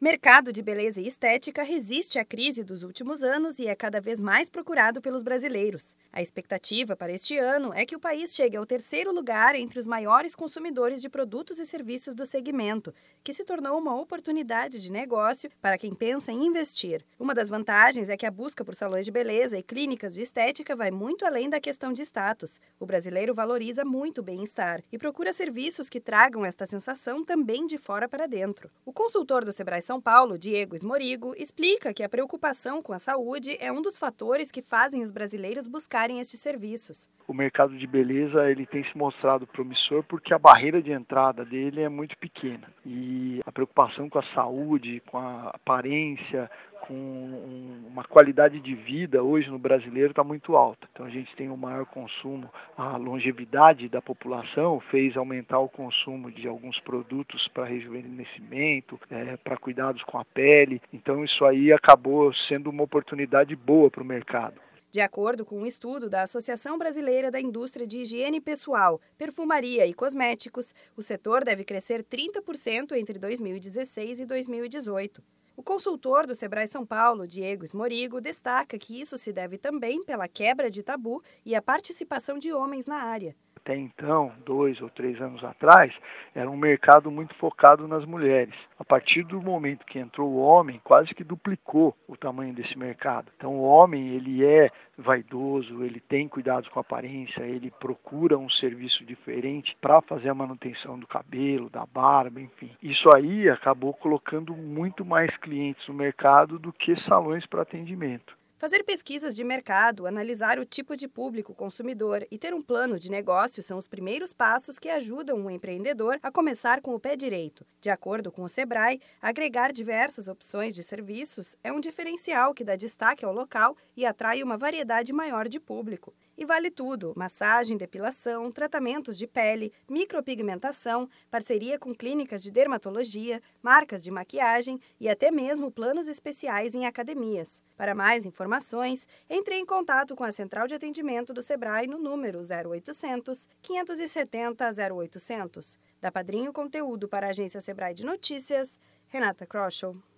Mercado de beleza e estética resiste à crise dos últimos anos e é cada vez mais procurado pelos brasileiros. A expectativa para este ano é que o país chegue ao terceiro lugar entre os maiores consumidores de produtos e serviços do segmento, que se tornou uma oportunidade de negócio para quem pensa em investir. Uma das vantagens é que a busca por salões de beleza e clínicas de estética vai muito além da questão de status. O brasileiro valoriza muito o bem-estar e procura serviços que tragam esta sensação também de fora para dentro. O consultor do Sebrae são Paulo, Diego Esmorigo, explica que a preocupação com a saúde é um dos fatores que fazem os brasileiros buscarem estes serviços. O mercado de beleza ele tem se mostrado promissor porque a barreira de entrada dele é muito pequena e a preocupação com a saúde, com a aparência, com uma qualidade de vida hoje no brasileiro está muito alta. Então a gente tem um maior consumo, a longevidade da população fez aumentar o consumo de alguns produtos para rejuvenescimento, é, para cuidados com a pele. Então isso aí acabou sendo uma oportunidade boa para o mercado. De acordo com um estudo da Associação Brasileira da Indústria de Higiene Pessoal, Perfumaria e Cosméticos, o setor deve crescer 30% entre 2016 e 2018. O consultor do Sebrae São Paulo, Diego Esmorigo, destaca que isso se deve também pela quebra de tabu e a participação de homens na área até então, dois ou três anos atrás, era um mercado muito focado nas mulheres. A partir do momento que entrou o homem, quase que duplicou o tamanho desse mercado. Então, o homem ele é vaidoso, ele tem cuidados com a aparência, ele procura um serviço diferente para fazer a manutenção do cabelo, da barba, enfim. Isso aí acabou colocando muito mais clientes no mercado do que salões para atendimento. Fazer pesquisas de mercado, analisar o tipo de público consumidor e ter um plano de negócio são os primeiros passos que ajudam o empreendedor a começar com o pé direito. De acordo com o Sebrae, agregar diversas opções de serviços é um diferencial que dá destaque ao local e atrai uma variedade maior de público. E vale tudo: massagem, depilação, tratamentos de pele, micropigmentação, parceria com clínicas de dermatologia, marcas de maquiagem e até mesmo planos especiais em academias. Para mais informações, entre em contato com a central de atendimento do Sebrae no número 0800 570 0800. Da Padrinho Conteúdo para a agência Sebrae de Notícias, Renata Kroschel.